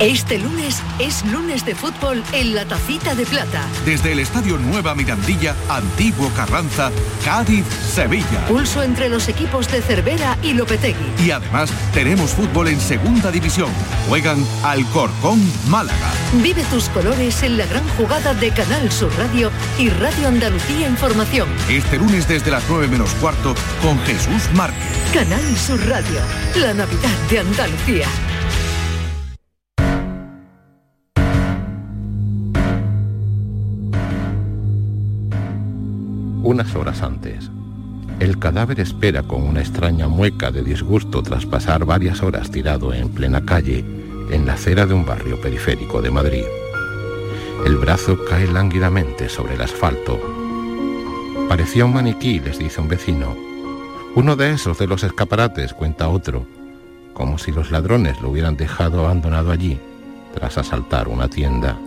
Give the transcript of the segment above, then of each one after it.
Este lunes es lunes de fútbol en la Tacita de Plata. Desde el Estadio Nueva Mirandilla, Antiguo Carranza, Cádiz, Sevilla. Pulso entre los equipos de Cervera y Lopetegui. Y además tenemos fútbol en Segunda División. Juegan Alcorcón, Málaga. Vive tus colores en la gran jugada de Canal Sur Radio y Radio Andalucía Información. Este lunes desde las 9 menos cuarto con Jesús Márquez. Canal Sur Radio, la Navidad de Andalucía. Horas antes, el cadáver espera con una extraña mueca de disgusto tras pasar varias horas tirado en plena calle, en la acera de un barrio periférico de Madrid. El brazo cae lánguidamente sobre el asfalto. Parecía un maniquí, les dice un vecino. Uno de esos de los escaparates, cuenta otro, como si los ladrones lo hubieran dejado abandonado allí, tras asaltar una tienda.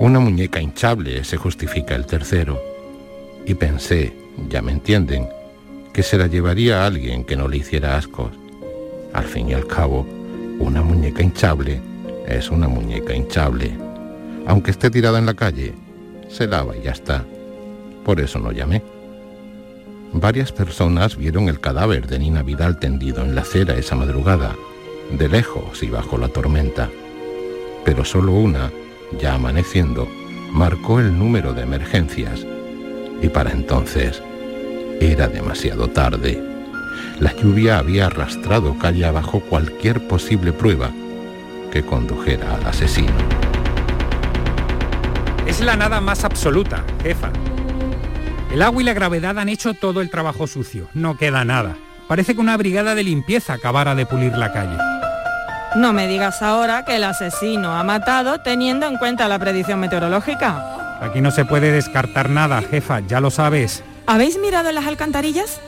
Una muñeca hinchable, se justifica el tercero y pensé, ya me entienden, que se la llevaría a alguien que no le hiciera ascos. Al fin y al cabo, una muñeca hinchable es una muñeca hinchable. Aunque esté tirada en la calle, se lava y ya está. Por eso no llamé. Varias personas vieron el cadáver de Nina Vidal tendido en la acera esa madrugada, de lejos y bajo la tormenta. Pero solo una, ya amaneciendo, marcó el número de emergencias y para entonces era demasiado tarde. La lluvia había arrastrado calle abajo cualquier posible prueba que condujera al asesino. Es la nada más absoluta, jefa. El agua y la gravedad han hecho todo el trabajo sucio. No queda nada. Parece que una brigada de limpieza acabara de pulir la calle. No me digas ahora que el asesino ha matado teniendo en cuenta la predicción meteorológica. Aquí no se puede descartar nada, jefa, ya lo sabes. ¿Habéis mirado las alcantarillas?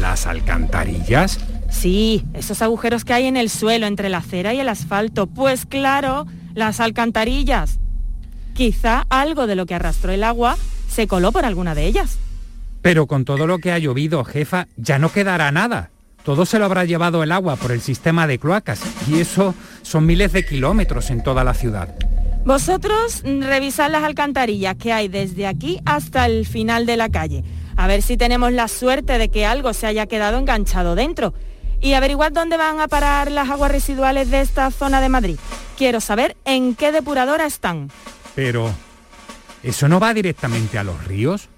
¿Las alcantarillas? Sí, esos agujeros que hay en el suelo entre la acera y el asfalto. Pues claro, las alcantarillas. Quizá algo de lo que arrastró el agua se coló por alguna de ellas. Pero con todo lo que ha llovido, jefa, ya no quedará nada. Todo se lo habrá llevado el agua por el sistema de cloacas y eso son miles de kilómetros en toda la ciudad. Vosotros revisad las alcantarillas que hay desde aquí hasta el final de la calle. A ver si tenemos la suerte de que algo se haya quedado enganchado dentro. Y averiguad dónde van a parar las aguas residuales de esta zona de Madrid. Quiero saber en qué depuradora están. Pero, ¿eso no va directamente a los ríos?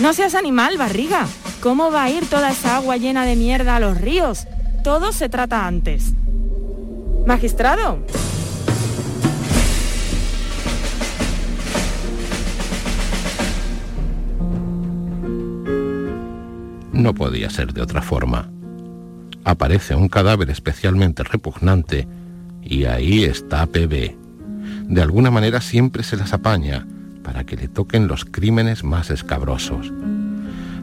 No seas animal, barriga. ¿Cómo va a ir toda esa agua llena de mierda a los ríos? Todo se trata antes. Magistrado. No podía ser de otra forma. Aparece un cadáver especialmente repugnante y ahí está PB. De alguna manera siempre se las apaña para que le toquen los crímenes más escabrosos.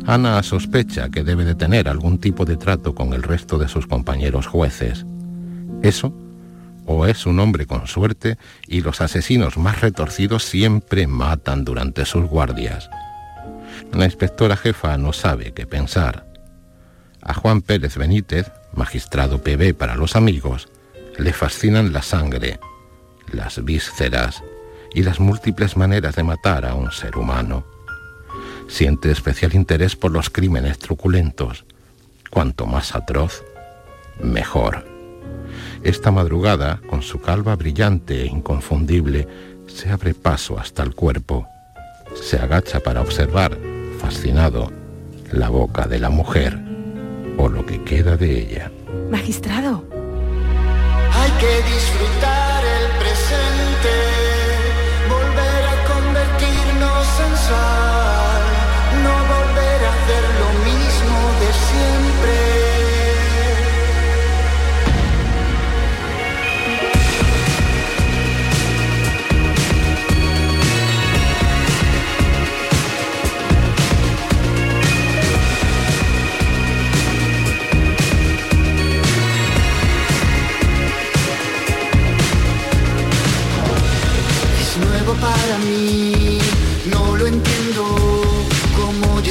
Ana sospecha que debe de tener algún tipo de trato con el resto de sus compañeros jueces. Eso, o es un hombre con suerte y los asesinos más retorcidos siempre matan durante sus guardias. La inspectora jefa no sabe qué pensar. A Juan Pérez Benítez, magistrado PB para los amigos, le fascinan la sangre, las vísceras y las múltiples maneras de matar a un ser humano. Siente especial interés por los crímenes truculentos. Cuanto más atroz, mejor. Esta madrugada, con su calva brillante e inconfundible, se abre paso hasta el cuerpo. Se agacha para observar, fascinado, la boca de la mujer o lo que queda de ella. Magistrado. Hay que disfrutar para mí, no lo entiendo, cómo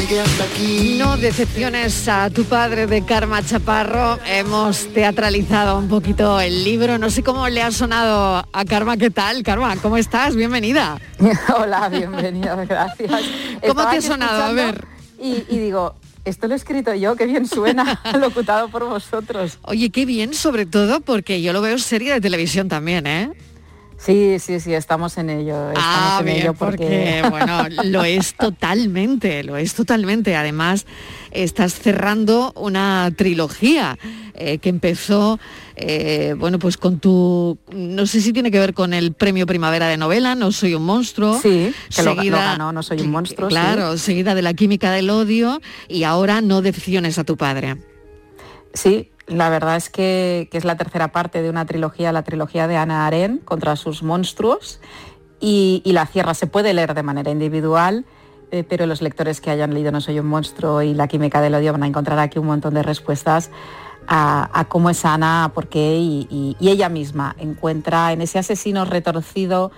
decepciones a tu padre de Karma Chaparro. Hemos teatralizado un poquito el libro. No sé cómo le ha sonado a Karma. ¿Qué tal, Karma? ¿Cómo estás? Bienvenida. Hola, bienvenida, gracias. ¿Cómo te ha sonado? A ver. Y, y digo, esto lo he escrito yo, qué bien suena, locutado por vosotros. Oye, qué bien, sobre todo porque yo lo veo serie de televisión también, ¿eh? Sí, sí, sí, estamos en ello. Estamos ah, en bien, ello porque... bueno, lo es totalmente, lo es totalmente. Además, estás cerrando una trilogía eh, que empezó, eh, bueno, pues con tu, no sé si tiene que ver con el premio Primavera de novela, No soy un monstruo. Sí, que seguida, lo, No soy un monstruo. Claro, seguida de la química del odio y ahora no decepciones a tu padre. Sí, la verdad es que, es la tercera parte de una trilogía, la trilogía de Ana Aren contra sus monstruos, y, la cierra. Se puede leer de manera individual, eh, pero los lectores que hayan leído No soy un monstruo y La química del odio van a encontrar aquí un montón de respuestas a, cómo es Ana, por qué, y, ella misma encuentra en ese asesino retorcido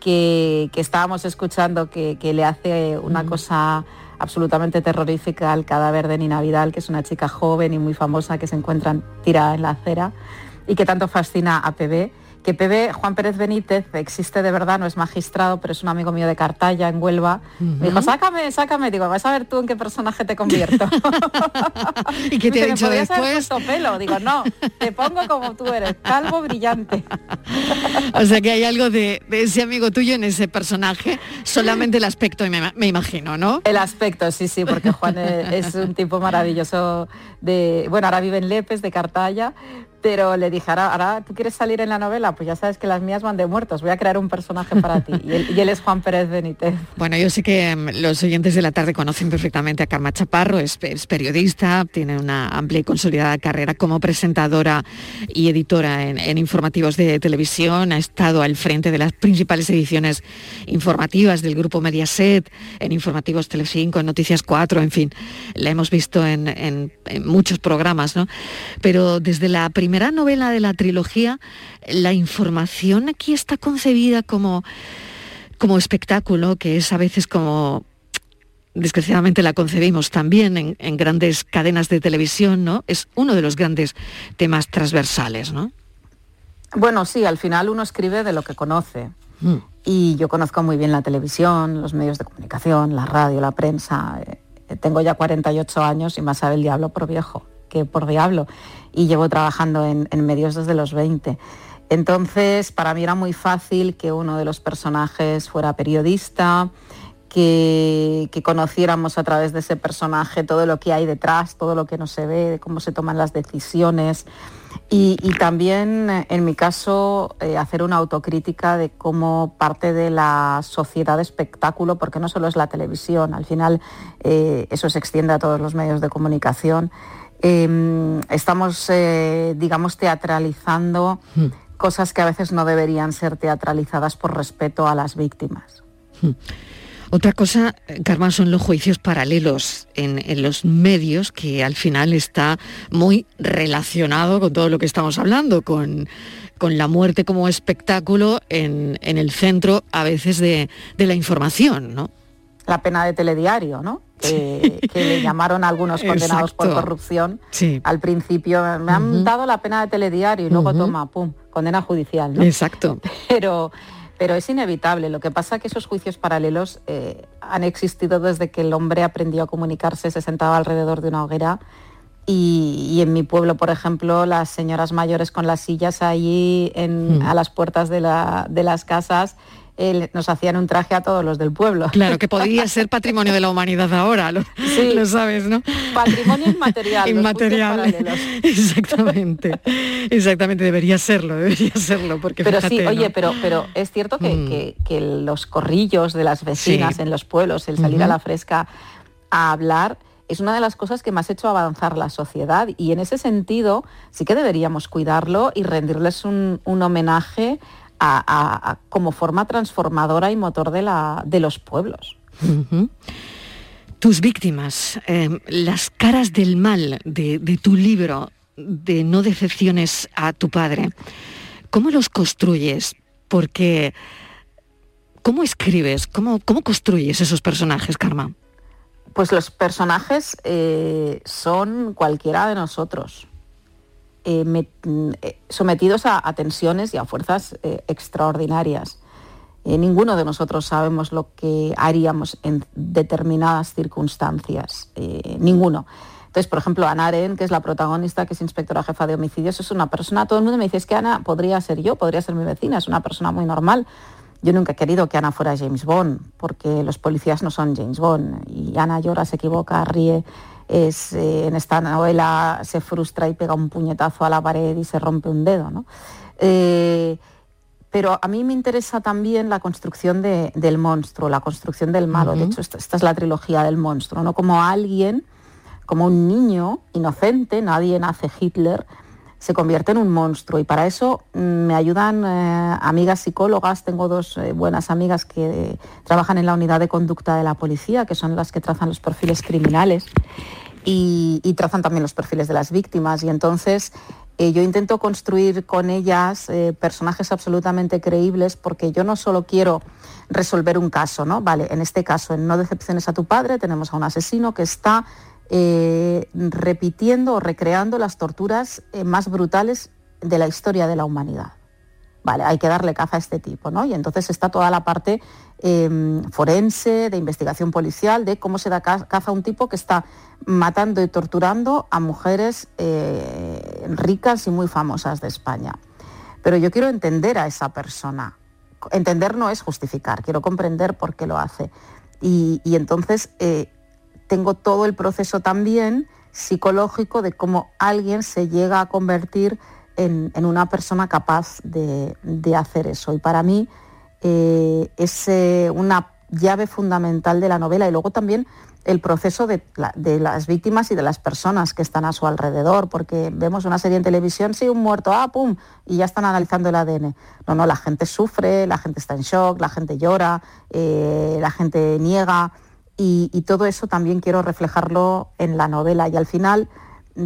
que, estábamos escuchando, que, le hace una cosa absolutamente terrorífica al cadáver de Nina Vidal, que es una chica joven y muy famosa que se encuentra tirada en la acera y que tanto fascina a PB que PB, Juan Pérez Benítez, existe de verdad, no es magistrado, pero es un amigo mío de Cartaya, en Huelva. Me dijo, sácame, sácame. Digo, vas a ver tú en qué personaje te convierto. ¿Y qué te ha dicho después? pelo. Digo, no, te pongo como tú eres, calvo brillante. o sea que hay algo de, ese amigo tuyo en ese personaje, solamente el aspecto, me, me imagino, ¿no? El aspecto, sí, sí, porque Juan es, un tipo maravilloso de, bueno, ahora vive en Lepes, de Cartaya, pero le dije, ahora, tú quieres salir en la novela, pues ya sabes que las mías van de muertos, voy a crear un personaje para ti. Y él, es Juan Pérez Benítez. Bueno, yo sé que mm, los oyentes de la tarde conocen perfectamente a Karma Chaparro, es, periodista, tiene una amplia y consolidada carrera como presentadora y editora en, informativos de televisión, ha estado al frente de las principales ediciones informativas del grupo Mediaset, en informativos Telecinco, en Noticias 4, en fin, la hemos visto en, en muchos programas, ¿no? Pero desde la primera primera novela de la trilogía, la información aquí está concebida como, como espectáculo, que es a veces como desgraciadamente la concebimos también en, grandes cadenas de televisión, ¿no? Es uno de los grandes temas transversales, ¿no? Bueno, sí, al final uno escribe de lo que conoce. Mm. Y yo conozco muy bien la televisión, los medios de comunicación, la radio, la prensa. Eh, tengo ya 48 años y más sabe el diablo por viejo que por diablo y llevo trabajando en, medios desde los 20. Entonces, para mí era muy fácil que uno de los personajes fuera periodista, que, conociéramos a través de ese personaje todo lo que hay detrás, todo lo que no se ve, cómo se toman las decisiones. Y, también, en mi caso, eh, hacer una autocrítica de cómo parte de la sociedad de espectáculo, porque no solo es la televisión, al final eh, eso se extiende a todos los medios de comunicación, Em, estamos, eh, digamos, teatralizando hmm. cosas que a veces no deberían ser teatralizadas por respeto a las víctimas. Hmm. Otra cosa, Carmen, son los juicios paralelos en, los medios, que al final está muy relacionado con todo lo que estamos hablando, con, la muerte como espectáculo en, el centro a veces de, de la información, ¿no? La pena de telediario, ¿no? Que, le llamaron a algunos condenados por corrupción. Al principio me han dado la pena de telediario y luego toma, pum, condena judicial. Exacto. Pero, pero es inevitable. Lo que pasa es que esos juicios paralelos eh, han existido desde que el hombre aprendió a comunicarse, se sentaba alrededor de una hoguera y, en mi pueblo, por ejemplo, las señoras mayores con las sillas allí a las puertas de, la, de las casas nos hacían un traje a todos los del pueblo. Claro, que podría ser patrimonio de la humanidad ahora, lo, sí, lo sabes, ¿no? Patrimonio inmaterial. inmaterial. Exactamente. Exactamente, debería serlo, debería serlo. Porque pero sí, oye, pero, pero es cierto que, mm. los corrillos de las vecinas en los pueblos, el salir a la fresca a hablar, es una de las cosas que más ha hecho avanzar la sociedad y en ese sentido sí que deberíamos cuidarlo y rendirles un, un homenaje como forma transformadora y motor de, la, de los pueblos. Tus víctimas, em, las caras del mal de, tu libro, de No decepciones a tu padre, ¿cómo los construyes? Porque, ¿cómo escribes? ¿Cómo, cómo construyes esos personajes, Karma? Pues los personajes eh, son cualquiera de nosotros, eh, eh, sometidos a, tensiones y a fuerzas extraordinarias. ninguno de nosotros sabemos lo que haríamos en determinadas circunstancias, ninguno. Entonces, por ejemplo, Ana Aren, que es la protagonista, que es inspectora jefa de homicidios, es una persona, todo el mundo me dice, es que Ana podría ser yo, podría ser mi vecina, es una persona muy normal. Yo nunca he querido que Ana fuera James Bond, porque los policías no son James Bond. Y Ana llora, se equivoca, ríe. Es, eh, en esta novela se frustra y pega un puñetazo a la pared y se rompe un dedo. Eh, pero a mí me interesa también la construcción del monstruo, la construcción del malo. De hecho, esta, es la trilogía del monstruo, no como alguien, como un niño inocente, nadie nace Hitler, se convierte en un monstruo. Y para eso mm, me ayudan eh, amigas psicólogas, tengo dos eh, buenas amigas que trabajan en la unidad de conducta de la policía, que son las que trazan los perfiles criminales y, trazan también los perfiles de las víctimas. Y entonces eh, yo intento construir con ellas personajes absolutamente creíbles porque yo no solo quiero resolver un caso, ¿no? Vale, en este caso, en No decepciones a tu padre, tenemos a un asesino que está eh, repitiendo o recreando las torturas eh, más brutales de la historia de la humanidad. Vale, hay que darle caza a este tipo, ¿no? Y entonces está toda la parte em, forense, de investigación policial, de cómo se da caza a un tipo que está matando y torturando a mujeres eh, ricas y muy famosas de España. Pero yo quiero entender a esa persona. Entender no es justificar, quiero comprender por qué lo hace. Y, y entonces tengo todo el proceso también psicológico de cómo alguien se llega a convertir en, una persona capaz de, hacer eso. Y para mí eh, es eh, una llave fundamental de la novela y luego también el proceso de, las víctimas y de las personas que están a su alrededor, porque vemos una serie en televisión, sí, un muerto, ah, pum, y ya están analizando el ADN. No, no, la gente sufre, la gente está en shock, la gente llora, eh, la gente niega, y, todo eso también quiero reflejarlo en la novela. Y al final,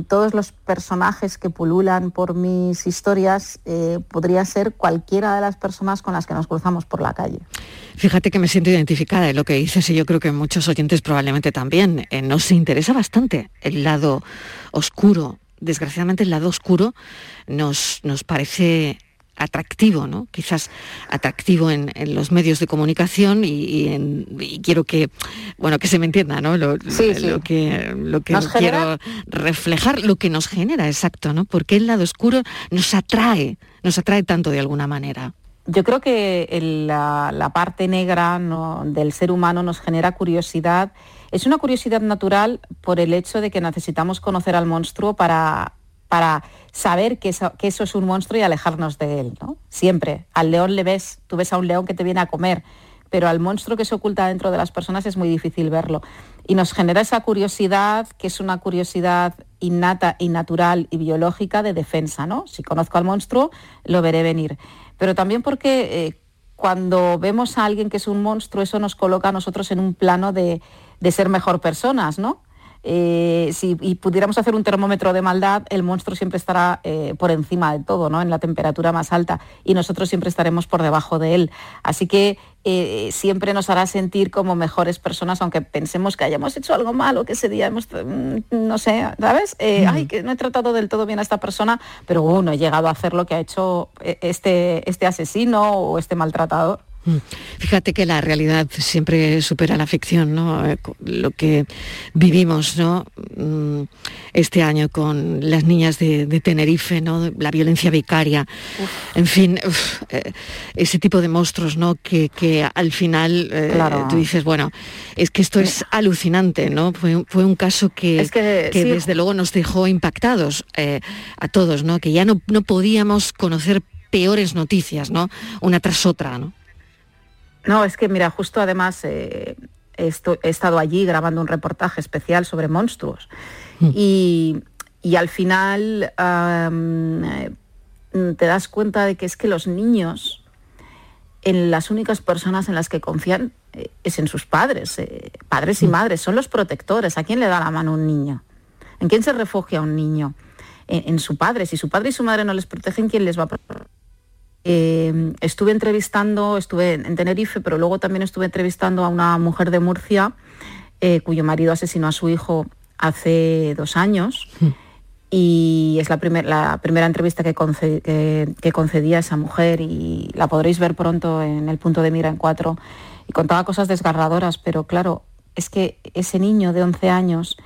todos los personajes que pululan por mis historias eh, podrían ser cualquiera de las personas con las que nos cruzamos por la calle. Fíjate que me siento identificada en lo que dices y yo creo que muchos oyentes probablemente también. Eh, nos interesa bastante el lado oscuro. Desgraciadamente el lado oscuro nos, nos parece atractivo, ¿no? Quizás atractivo en, los medios de comunicación y, quiero que, bueno, que se me entienda, ¿no? Lo, que, lo que quiero reflejar, lo que nos genera, exacto, ¿no? Porque el lado oscuro nos atrae, nos atrae tanto de alguna manera. Yo creo que la, parte negra del ser humano nos genera curiosidad. Es una curiosidad natural por el hecho de que necesitamos conocer al monstruo para para saber que eso, es un monstruo y alejarnos de él, ¿no? Siempre. Al león le ves, tú ves a un león que te viene a comer, pero al monstruo que se oculta dentro de las personas es muy difícil verlo. Y nos genera esa curiosidad, que es una curiosidad innata y natural y biológica de defensa, ¿no? Si conozco al monstruo, lo veré venir. Pero también porque eh, cuando vemos a alguien que es un monstruo, eso nos coloca a nosotros en un plano de, de ser mejor personas, ¿no? Eh, si pudiéramos hacer un termómetro de maldad, el monstruo siempre estará eh, por encima de todo, ¿no? en la temperatura más alta, y nosotros siempre estaremos por debajo de él. Así que eh, siempre nos hará sentir como mejores personas, aunque pensemos que hayamos hecho algo malo, que ese día hemos, mm, no sé, ¿sabes? Ay, que no he tratado del todo bien a esta persona, pero bueno, he llegado a hacer lo que ha hecho este, este asesino o este maltratador. Mm. Fíjate que la realidad siempre supera la ficción, ¿no? Eh, lo que vivimos, ¿no? Mm, este año con las niñas de, Tenerife, ¿no? La violencia vicaria, en fin, eh, ese tipo de monstruos, ¿no? Que, al final eh, tú dices, bueno, es que esto es alucinante, ¿no? Fue, un caso que, desde luego nos dejó impactados a todos, ¿no? Que ya no, no podíamos conocer peores noticias, ¿no? Una tras otra, ¿no? No, es que mira, justo además eh, he estado allí grabando un reportaje especial sobre monstruos mm. y, al final eh, te das cuenta de que es que los niños, en las únicas personas en las que confían eh, es en sus padres, padres y mm. madres, son los protectores. ¿A quién le da la mano un niño? ¿En quién se refugia un niño? En, en su padre. Si su padre y su madre no les protegen, ¿quién les va a proteger? Eh, estuve entrevistando, estuve en Tenerife, pero luego también estuve entrevistando a una mujer de Murcia eh, cuyo marido asesinó a su hijo hace dos años. Hmm. Y es la, la primera entrevista que, que, concedía esa mujer y la podréis ver pronto en el punto de mira en cuatro. Y contaba cosas desgarradoras, pero claro, es que ese niño de 11 años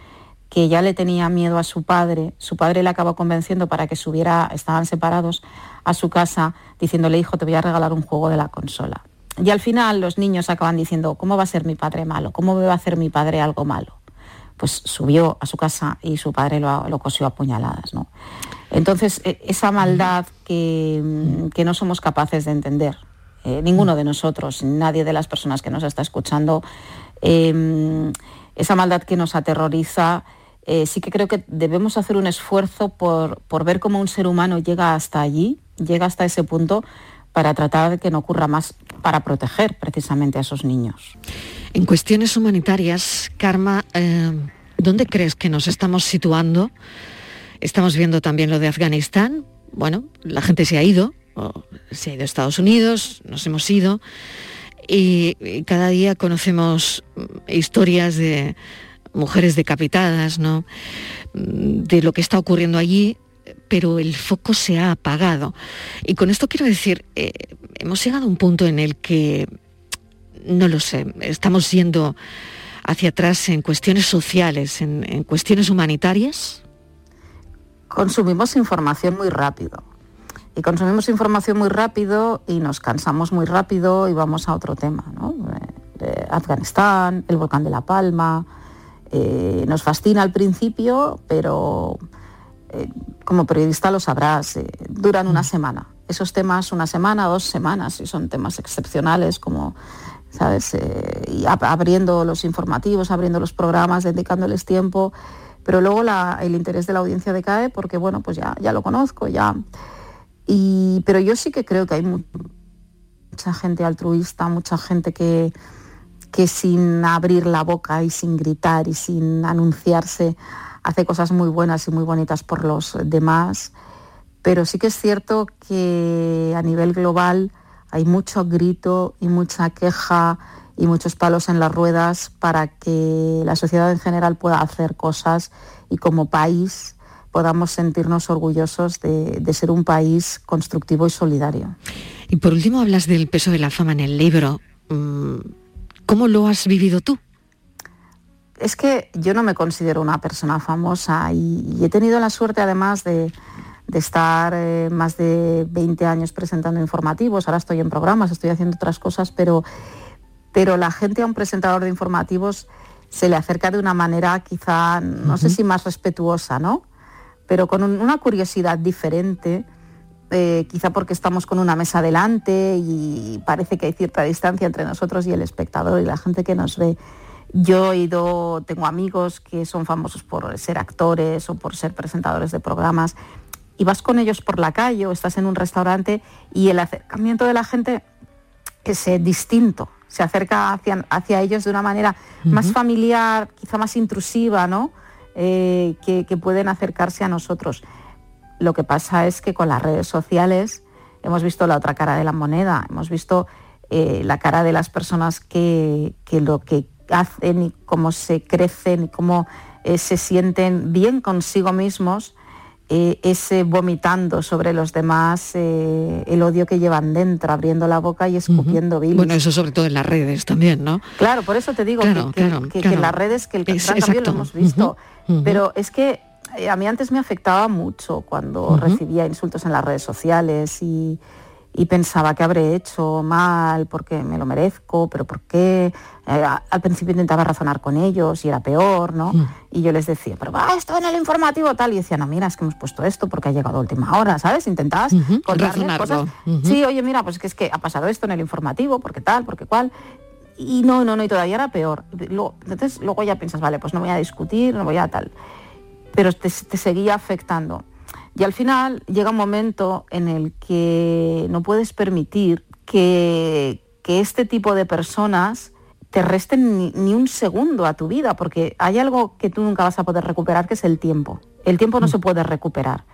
que ya le tenía miedo a su padre, su padre le acabó convenciendo para que subiera, estaban separados, a su casa, diciéndole, hijo, te voy a regalar un juego de la consola. Y al final los niños acaban diciendo, ¿cómo va a ser mi padre malo? ¿Cómo me va a hacer mi padre algo malo? Pues subió a su casa y su padre lo, cosió a puñaladas. ¿no? Entonces, e, esa maldad que, no somos capaces de entender, eh, ninguno de nosotros, nadie de las personas que nos está escuchando, em, esa maldad que nos aterroriza, eh, sí que creo que debemos hacer un esfuerzo por, por ver cómo un ser humano llega hasta allí, llega hasta ese punto, para tratar de que no ocurra más, para proteger precisamente a esos niños. En cuestiones humanitarias, Karma, eh, ¿dónde crees que nos estamos situando? Estamos viendo también lo de Afganistán. Bueno, la gente se ha ido, se ha ido a Estados Unidos, nos hemos ido, y, cada día conocemos historias de mujeres decapitadas, ¿no? de lo que está ocurriendo allí, pero el foco se ha apagado. Y con esto quiero decir, eh, hemos llegado a un punto en el que, no lo sé, estamos yendo hacia atrás en cuestiones sociales, en, cuestiones humanitarias. Consumimos información muy rápido. Y consumimos información muy rápido y nos cansamos muy rápido y vamos a otro tema, ¿no? Eh, Afganistán, el volcán de La Palma. Eh, nos fascina al principio, pero eh, como periodista lo sabrás, eh, duran una mm. semana. Esos temas, una semana, dos semanas, y son temas excepcionales como, ¿sabes? Abriendo los informativos, abriendo los programas, dedicándoles tiempo, pero luego el interés de la audiencia decae porque, bueno, pues ya, ya lo conozco, ya. Y, pero yo sí que creo que hay mucha gente altruista, mucha gente que, que sin abrir la boca y sin gritar y sin anunciarse, hace cosas muy buenas y muy bonitas por los demás, pero sí que es cierto que a nivel global hay mucho grito y mucha queja y muchos palos en las ruedas para que la sociedad en general pueda hacer cosas y como país podamos sentirnos orgullosos de, ser un país constructivo y solidario. Y por último hablas del peso de la fama en el libro. ¿Cómo lo has vivido tú? es que yo no me considero una persona famosa y, he tenido la suerte además de, estar eh, más de 20 años presentando informativos, ahora estoy en programas, estoy haciendo otras cosas, pero, pero la gente a un presentador de informativos se le acerca de una manera quizá, no sé si más respetuosa, ¿no? Pero con una curiosidad diferente, eh, quizá porque estamos con una mesa delante y parece que hay cierta distancia entre nosotros y el espectador y la gente que nos ve. Yo he ido, tengo amigos que son famosos por ser actores o por ser presentadores de programas y vas con ellos por la calle o estás en un restaurante y el acercamiento de la gente es eh, distinto, se acerca hacia, hacia, ellos de una manera más familiar, quizá más intrusiva, ¿no? Eh, que, pueden acercarse a nosotros. Lo que pasa es que con las redes sociales hemos visto la otra cara de la moneda, hemos visto eh, la cara de las personas que, que lo que hacen y cómo se crecen y cómo eh, se sienten bien consigo mismos, eh, ese vomitando sobre los demás eh, el odio que llevan dentro, abriendo la boca y escupiendo bilis. Bueno, eso sobre todo en las redes también, ¿no? Claro, por eso te digo que, en las redes, que el también lo hemos visto, pero es que a mí antes me afectaba mucho cuando recibía insultos en las redes sociales y, y pensaba que habré hecho mal porque me lo merezco, pero ¿por qué? Eh, al principio intentaba razonar con ellos y era peor, ¿no? Mm. Y yo les decía, pero va, esto en el informativo tal, y decía, no, mira, es que hemos puesto esto porque ha llegado a última hora, ¿sabes? Intentabas uh cosas. Sí, oye, mira, pues que es que ha pasado esto en el informativo, porque tal, porque cual. Y no, no, no, y todavía era peor. entonces luego ya piensas, vale, pues no voy a discutir, no voy a tal. Pero te seguía afectando. Y al final llega un momento en el que no puedes permitir que, este tipo de personas te resten ni, un segundo a tu vida, porque hay algo que tú nunca vas a poder recuperar, que es el tiempo. El tiempo no se puede recuperar.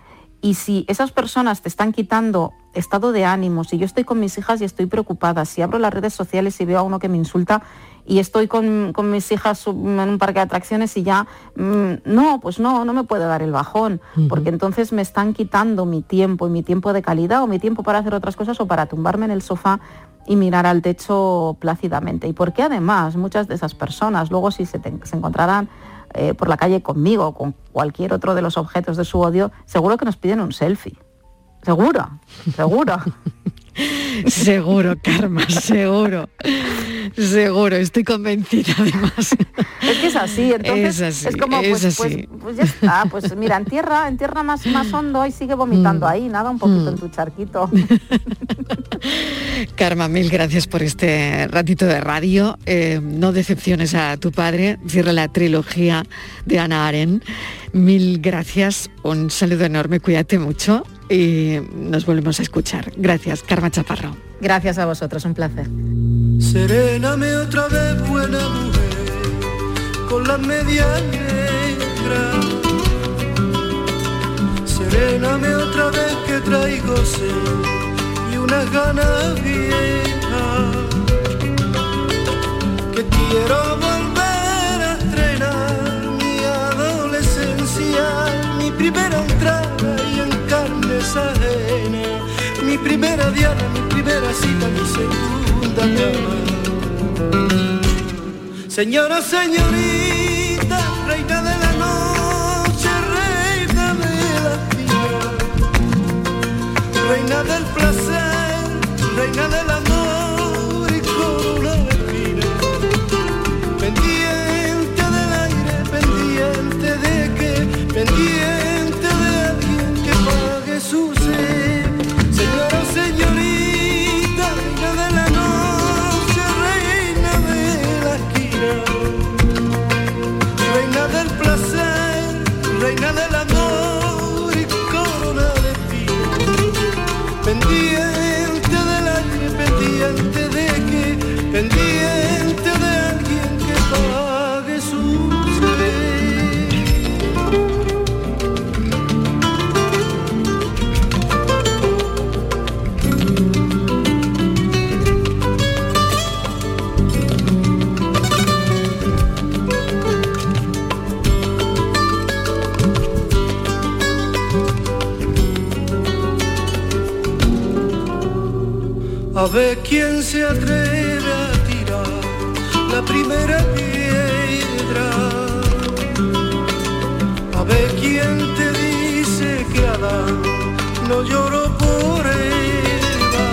Y si esas personas te están quitando estado de ánimo, si yo estoy con mis hijas y estoy preocupada, si abro las redes sociales y veo a uno que me insulta y estoy con, mis hijas en un parque de atracciones y ya, mm, no, pues no, no me puede dar el bajón, porque entonces me están quitando mi tiempo y mi tiempo de calidad o mi tiempo para hacer otras cosas o para tumbarme en el sofá y mirar al techo plácidamente. Y porque además muchas de esas personas luego si se, se encontrarán eh, por la calle conmigo o con cualquier otro de los objetos de su odio, seguro que nos piden un selfie. Seguro, seguro. seguro, Karma, seguro. Seguro, estoy convencida además. Es que es así, entonces es, así, como pues, pues, pues, ya está, pues mira, en tierra, en tierra más, más hondo y sigue vomitando mm. ahí, nada, un poquito en mm. tu charquito. Karma, mil gracias por este ratito de radio. Eh, no decepciones a tu padre, cierra la trilogía de Ana Aren. Mil gracias, un saludo enorme, cuídate mucho y nos volvemos a escuchar. Gracias, Karma Chaparro. Gracias a vosotros, un placer. Seréname otra vez, buena mujer, con la media negra. Seréname otra vez que traigo sed y unas ganas viejas. Que quiero volver primera entrada y en carnes ajenas, mi primera diana, mi primera cita, mi segunda Señora, señorita, reina de la noche, reina de la vida, reina del placer, reina del amor Ver quién se atreve a tirar la primera piedra. A ver quién te dice que Adán no lloró por Eva.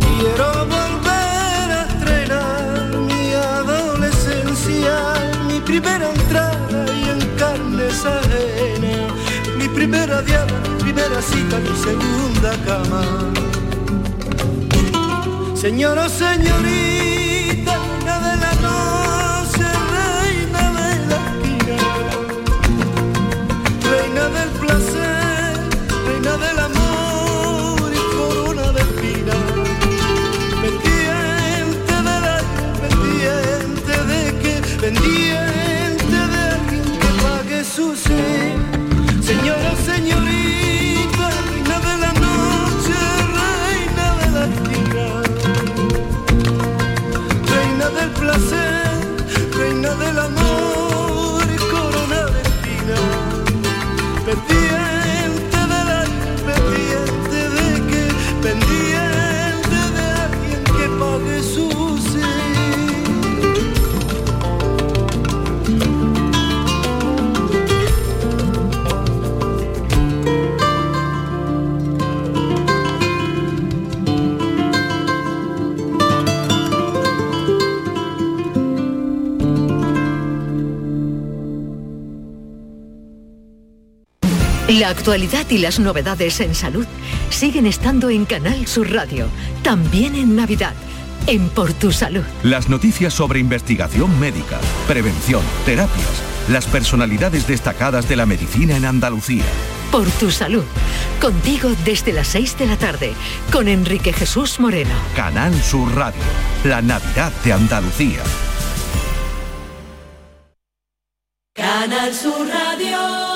Quiero volver a estrenar mi adolescencia, mi primera entrada y en carnes ajenas, mi primera mi primera cita, mi segunda cama. Señor o señorita, La actualidad y las novedades en salud siguen estando en Canal Sur Radio, también en Navidad, en Por Tu Salud. Las noticias sobre investigación médica, prevención, terapias, las personalidades destacadas de la medicina en Andalucía. Por Tu Salud, contigo desde las 6 de la tarde, con Enrique Jesús Moreno. Canal Sur Radio, la Navidad de Andalucía. Canal Sur Radio.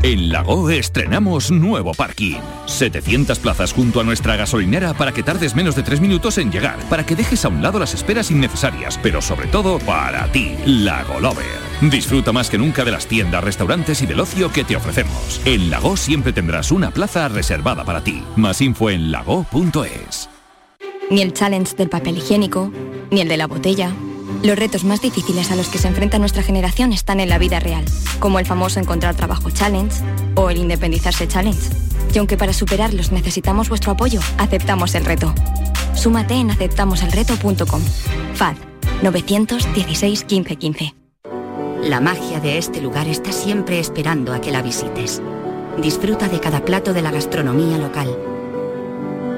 En Lago estrenamos nuevo parking. 700 plazas junto a nuestra gasolinera para que tardes menos de 3 minutos en llegar, para que dejes a un lado las esperas innecesarias, pero sobre todo para ti, Lago Lover. Disfruta más que nunca de las tiendas, restaurantes y del ocio que te ofrecemos. En Lago siempre tendrás una plaza reservada para ti. Más info en lago.es. Ni el challenge del papel higiénico, ni el de la botella los retos más difíciles a los que se enfrenta nuestra generación están en la vida real, como el famoso Encontrar Trabajo Challenge o el Independizarse Challenge. Y aunque para superarlos necesitamos vuestro apoyo, aceptamos el reto. Súmate en aceptamoselreto.com. FAD 916 1515. La magia de este lugar está siempre esperando a que la visites. Disfruta de cada plato de la gastronomía local.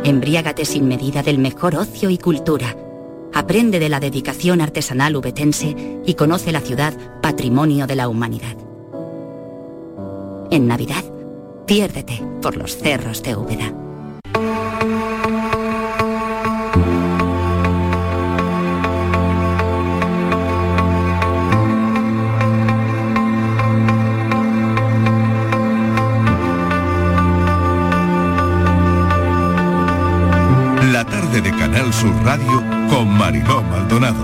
Embriágate sin medida del mejor ocio y cultura aprende de la dedicación artesanal ubetense y conoce la ciudad patrimonio de la humanidad. En Navidad, piérdete por los cerros de Úbeda. La tarde de Canal Sur Radio con Mariló Maldonado.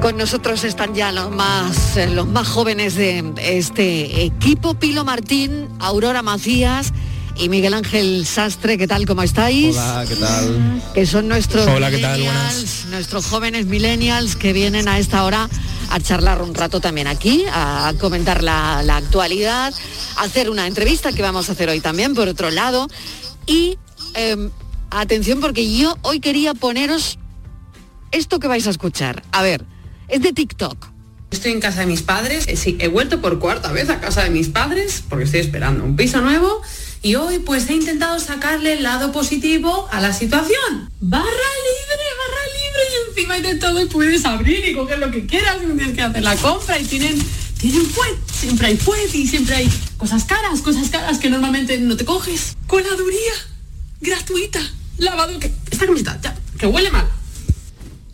Con nosotros están ya los más, eh, los más jóvenes de este equipo, Pilo Martín, Aurora Macías y Miguel Ángel Sastre. ¿Qué tal? ¿Cómo estáis? Hola, ¿qué tal? Que son nuestros Hola, ¿qué tal? millennials, nuestros jóvenes millennials que vienen a esta hora a charlar un rato también aquí, a comentar la, la actualidad, a hacer una entrevista que vamos a hacer hoy también, por otro lado. Y em, atención porque yo hoy quería poneros esto que vais a escuchar. A ver, es de TikTok. Estoy en casa de mis padres, eh, sí, he vuelto por cuarta vez a casa de mis padres porque estoy esperando un piso nuevo y hoy pues he intentado sacarle el lado positivo a la situación. Barra libre, barra libre y encima hay de todo y puedes abrir y coger lo que quieras, no tienes que hacer la compra y tienen, tienen fuet, siempre hay fuet y siempre hay cosas caras, cosas caras que normalmente no te coges. Coladuría, gratuita, lavado, que esta camiseta, ya, que huele mal.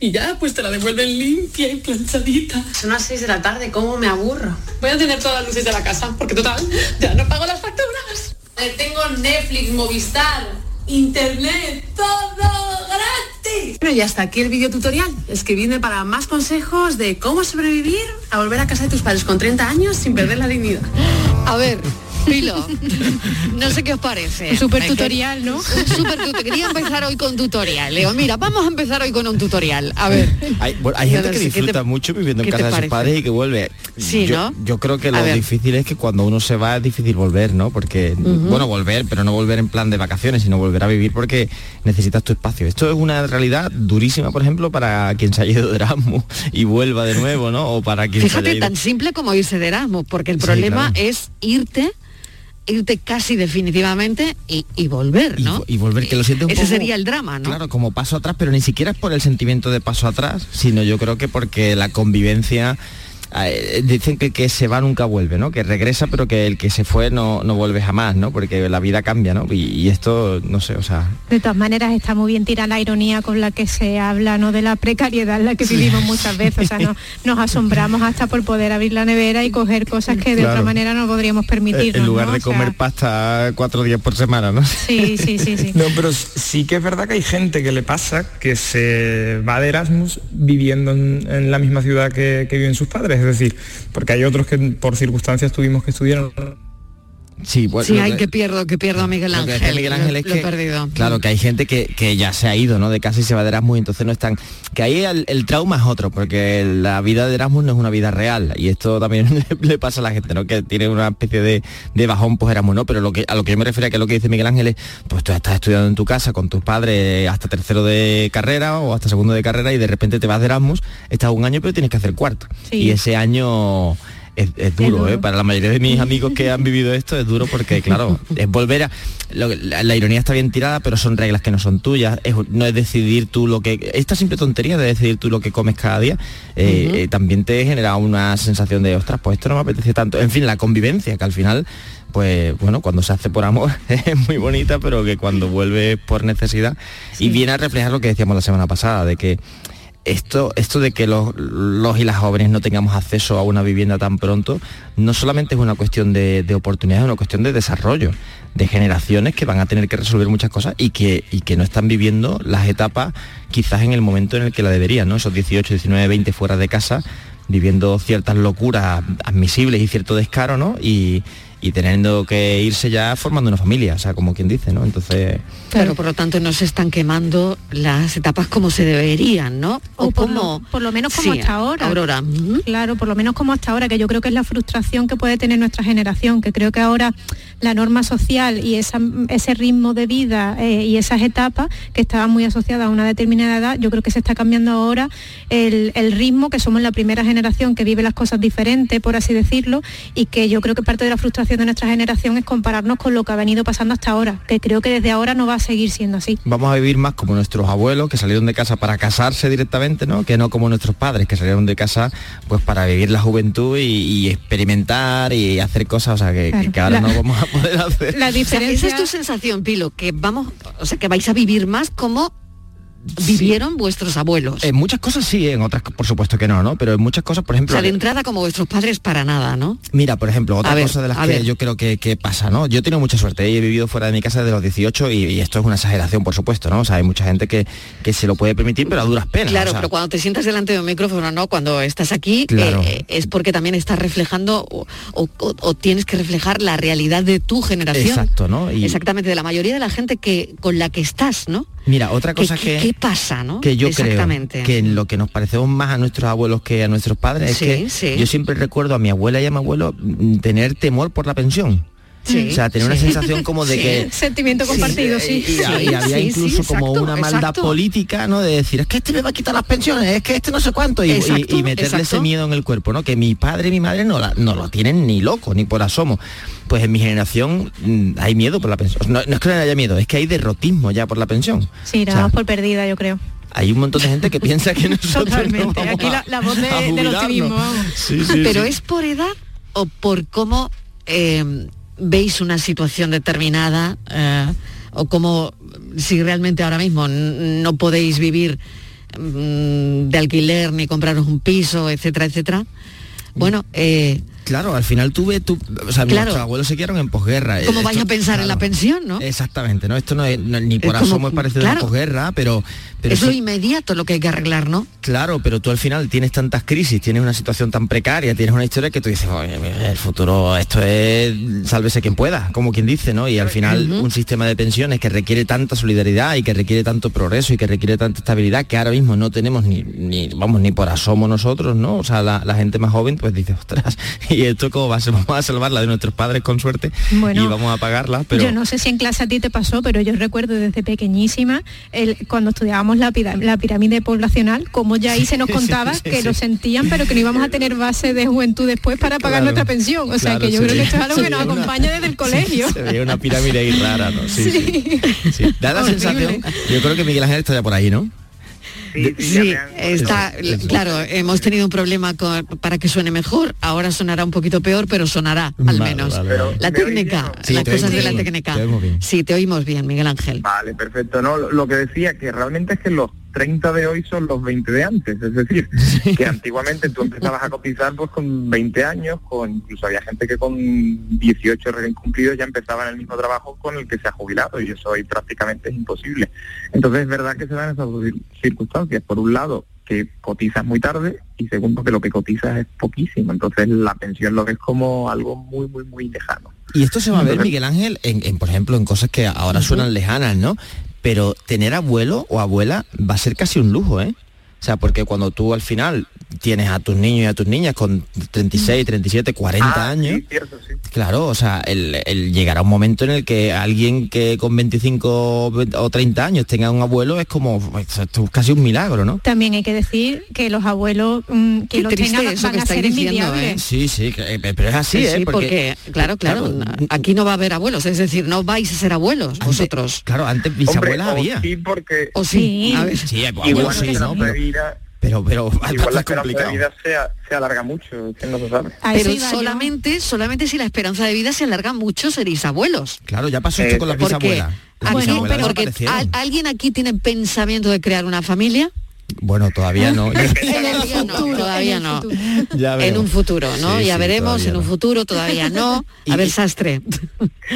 Y ya, pues te la devuelven limpia y planchadita. Son las 6 de la tarde, ¿cómo me aburro? Voy a tener todas las luces de la casa, porque total, ya no pago las facturas. Eh, tengo Netflix, Movistar, Internet, todo gratis. Bueno, y hasta aquí el video tutorial. Escribidme para más consejos de cómo sobrevivir a volver a casa de tus padres con 30 años sin perder la dignidad. A ver, Pilo, no sé qué os parece. Un super tutorial, ¿no? Un super tutorial. Quería empezar hoy con tutorial. Leo, mira, vamos a empezar hoy con un tutorial. A ver. Hay, bueno, hay gente no que sé, ¿qué te- disfruta mucho viviendo en casa de sus padres y que vuelve. Sí, yo, ¿no? yo creo que lo difícil es que cuando uno se va es difícil volver, ¿no? Porque, bueno, volver, pero no volver en plan de vacaciones, sino volver a vivir porque necesitas tu espacio. Esto es una realidad durísima, por ejemplo, para quien se haya ido de Erasmus y vuelva de nuevo, ¿no? O para quien se haya Fíjate, ido... tan simple como irse de Erasmus, porque el Sí, problema claro. es irte, irte casi definitivamente y, y volver, ¿no? y volver que lo sientes un Ese poco- sería el drama, ¿no? Claro, como paso atrás, pero ni siquiera es por el sentimiento de paso atrás, sino yo creo que porque la convivencia eh, dicen que el que se va nunca vuelve, ¿no? Que regresa, pero que el que se fue no, no vuelve jamás, ¿no? Porque la vida cambia, ¿no? Y, y esto, no sé, o sea, De todas maneras está muy bien tirar la ironía con la que se habla ¿no? de la precariedad en la que vivimos muchas veces. O sea, no- nos asombramos hasta por poder abrir la nevera y coger cosas que de otra manera no podríamos permitirnos. en lugar ¿no? de O sea, comer pasta cuatro días por semana, ¿no? Sí, sí, sí, sí. No, pero sí que es verdad que hay gente que le pasa que se va de Erasmus viviendo en, en la misma ciudad que, que viven sus padres. Es decir, porque hay otros que por circunstancias tuvimos que estudiar. Sí, bueno, Sí, hay que- que pierdo, que pierdo a Miguel Lo que Ángel. decía Miguel Ángel lo, es lo he que, perdido. claro, que hay gente que, que ya se ha ido, ¿no? De casa y se va de Erasmus y entonces no están... Que ahí el, el trauma es otro, porque la vida de Erasmus no es una vida real. Y esto también le pasa a la gente, ¿no? Que tiene una especie de, de bajón, pues Erasmus, ¿no? Pero lo que, a lo que yo me refiero, que lo que dice Miguel Ángel es, pues tú estás estudiando en tu casa con tus padres hasta tercero de carrera o hasta segundo de carrera y de repente te vas de Erasmus, estás un año pero tienes que hacer cuarto. Sí. Y ese año es, es duro, ¿eh? Para la mayoría de mis amigos que han vivido esto es duro porque, claro, es volver a... lo- la, la ironía está bien tirada, pero son reglas que no son tuyas. es- no es decidir tú lo que... Esta simple tontería de decidir tú lo que comes cada día, eh, eh, también te genera una sensación de, ostras, pues esto no me apetece tanto. En fin, la convivencia, que al final pues bueno, cuando se hace por amor es muy bonita, pero que cuando vuelve por necesidad y viene a reflejar lo que decíamos la semana pasada, de que esto, esto de que los, los y las jóvenes no tengamos acceso a una vivienda tan pronto, no solamente es una cuestión de, de oportunidades, es una cuestión de desarrollo, de generaciones que van a tener que resolver muchas cosas y que, y que no están viviendo las etapas quizás en el momento en el que la deberían, ¿no? Esos 18, 19, 20 fuera de casa, viviendo ciertas locuras admisibles y cierto descaro, ¿no? Y, y teniendo que irse ya formando una familia, o sea, como quien dice, ¿no? Entonces... Claro, por lo tanto no se están quemando las etapas como se deberían, ¿no? O por, como... lo, por lo menos como Sí, hasta ahora. Aurora. Claro, por lo menos como hasta ahora, que yo creo que es la frustración que puede tener nuestra generación, que creo que ahora la norma social y esa- ese ritmo de vida eh, y esas etapas que estaban muy asociadas a una determinada edad, yo creo que se está cambiando ahora el, el ritmo, que somos la primera generación que vive las cosas diferentes, por así decirlo, y que yo creo que parte de la frustración de nuestra generación es compararnos con lo que ha venido pasando hasta ahora, que creo que desde ahora no va a seguir siendo así. vamos a vivir más como nuestros abuelos que salieron de casa para casarse directamente, ¿no? Que no como nuestros padres que salieron de casa pues para vivir la juventud y, y experimentar y hacer cosas, o sea, que, que- que ahora La- no vamos a poder hacer. O sea, esa es tu sensación, Pilo, que vamos, o sea, que vais a vivir más como vivieron vuestros abuelos. En muchas cosas sí, en otras por supuesto que no, ¿no? Pero en muchas cosas, por o ejemplo, sea, de entrada como vuestros padres para nada, ¿no? Mira, por ejemplo, otra A ver, cosa de las que ver. yo creo que, que pasa, ¿no? Yo he tenido mucha suerte, he vivido fuera de mi casa desde los 18 y, y esto es una exageración, por supuesto, ¿no? O sea, hay mucha gente que, que se lo puede permitir, pero a duras penas. Claro, o sea, pero cuando te sientas delante de un micrófono, ¿no? Cuando estás aquí, Claro. eh, es porque también estás reflejando o, o- o- o tienes que reflejar la realidad de tu generación. Exacto, ¿no? Y- Exactamente, de la mayoría de la gente que con la que estás, ¿no? Mira, otra ¿Qué- cosa qué- que, qué pasa, no? que yo Exactamente. creo que en lo que nos parecemos más a nuestros abuelos que a nuestros padres Sí, es que sí. yo siempre recuerdo a mi abuela y a mi abuelo mm, tener temor por la pensión. Sí, o sea, tener una sí. sensación como de Sí. que Sentimiento compartido, sí. y, y había incluso como una maldad política, ¿no? De decir, es que este me va a quitar las pensiones, es que este no sé cuánto, y, y- Exacto, y meterle exacto. ese miedo en el cuerpo, ¿no? Que mi padre y mi madre no, la- no lo tienen ni loco, ni por asomo. Pues en mi generación mm, hay miedo por la pensión. No, no es que no haya miedo, es que hay derrotismo ya por la pensión. Sí, la O sea, por perdida, yo creo. hay un montón de gente que piensa que nosotros no Totalmente. vamos Aquí a- la, la voz de- a del optimismo. vamos. Sí, sí, Pero sí. es por edad o por cómo eh, veis una situación determinada eh, o como si realmente ahora mismo no podéis vivir mm, de alquiler ni compraros un piso, etcétera, etcétera. Bueno, eh, Claro, al final tuve tu, o sea, Claro. nuestros abuelos se quedaron en posguerra. ¿cómo Esto- vais a pensar en la pensión, no? Exactamente, ¿no? Esto no es no- ni por Es como- asomo es parecido a claro. la posguerra, pero, pero es sí- lo inmediato lo que hay que arreglar, ¿no? Claro, pero tú al final tienes tantas crisis, tienes una situación tan precaria, tienes una historia que tú dices, "Oye, el futuro, esto es sálvese quien pueda, como quien dice, ¿no? Y al final un sistema de pensiones que requiere tanta solidaridad y que requiere tanto progreso y que requiere tanta estabilidad que ahora mismo no tenemos ni, ni vamos, ni por asomo nosotros, ¿no? O sea, la, la gente más joven pues dice, ostras, ¿y esto cómo va a ser? Vamos a salvarla de nuestros padres con suerte Bueno, y vamos a pagarla, pero... Yo no sé si en clase a ti te pasó, pero yo recuerdo desde pequeñísima, el- cuando estudiábamos la, pirámide poblacional, como ya ahí se nos contaba sí, que lo sentían, pero que no íbamos a tener base de juventud después para pagar Claro, nuestra pensión. O sea claro, que yo creo que esto es algo que nos una- acompaña desde el colegio. Se veía una pirámide ahí rara, ¿no? Sí, sí. Da la sensación, yo creo que Miguel Ángel está ya por ahí, ¿no? Sí, está, Eso. claro, hemos tenido un problema con- para que suene mejor, ahora sonará un poquito peor, pero sonará al Vale, menos. vale, vale. La técnica, Sí, las cosas de la técnica. te oímos bien. Sí, te oímos bien, Miguel Ángel. Vale, perfecto. No, lo, lo que decía, que realmente es que los 30 de hoy son los 20 de antes. Es decir, que antiguamente tú empezabas a cotizar pues con 20 años, con incluso había gente que con 18 recién cumplidos ya empezaba en el mismo trabajo con el que se ha jubilado y eso hoy prácticamente es imposible. Entonces es verdad que se dan esas dos cir- circunstancias. Por un lado, que cotizas muy tarde y segundo, que lo que cotizas es poquísimo. Entonces la pensión lo que es como algo muy, muy, muy lejano. Y esto se va a ver, Miguel Ángel, en, en, por ejemplo, en cosas que ahora suenan lejanas, ¿no? Pero tener abuelo o abuela va a ser casi un lujo, ¿eh? O sea, porque cuando tú al final tienes a tus niños y a tus niñas con 36, 37, 40 Ah, años. sí, cierto, sí. Claro, o sea, el, el llegará un momento en el que alguien que con 25 o 30 años tenga un abuelo es como pues, esto es casi un milagro, ¿no? También hay que decir que los abuelos mm, que Qué los tengan eso van que a ser diciendo. Sí, sí, eh, pero es así, Sí, ¿eh? porque, claro, claro, aquí no va a haber abuelos, es decir, no vais a ser abuelos vosotros. Claro, antes Hombre, bisabuelas o había. sí, porque O sí, a ver. Sí, abuelos ¿no? Pero, pero, pero igual la es esperanza de complicado. vida se, alarga mucho, que no se sabe. Pero solamente, solamente si la esperanza de vida se alarga mucho seréis abuelos. Claro, ya pasó esto con las Porque bisabuelas. Las aquí- bisabuelas porque desaparecieron. ¿al- ¿alguien aquí tiene pensamiento de crear una familia? Bueno, todavía no. Todavía no, todavía no. Ya En un futuro, ¿no? Sí, ya sí, veremos, en un no. futuro todavía no. A ver, sastre.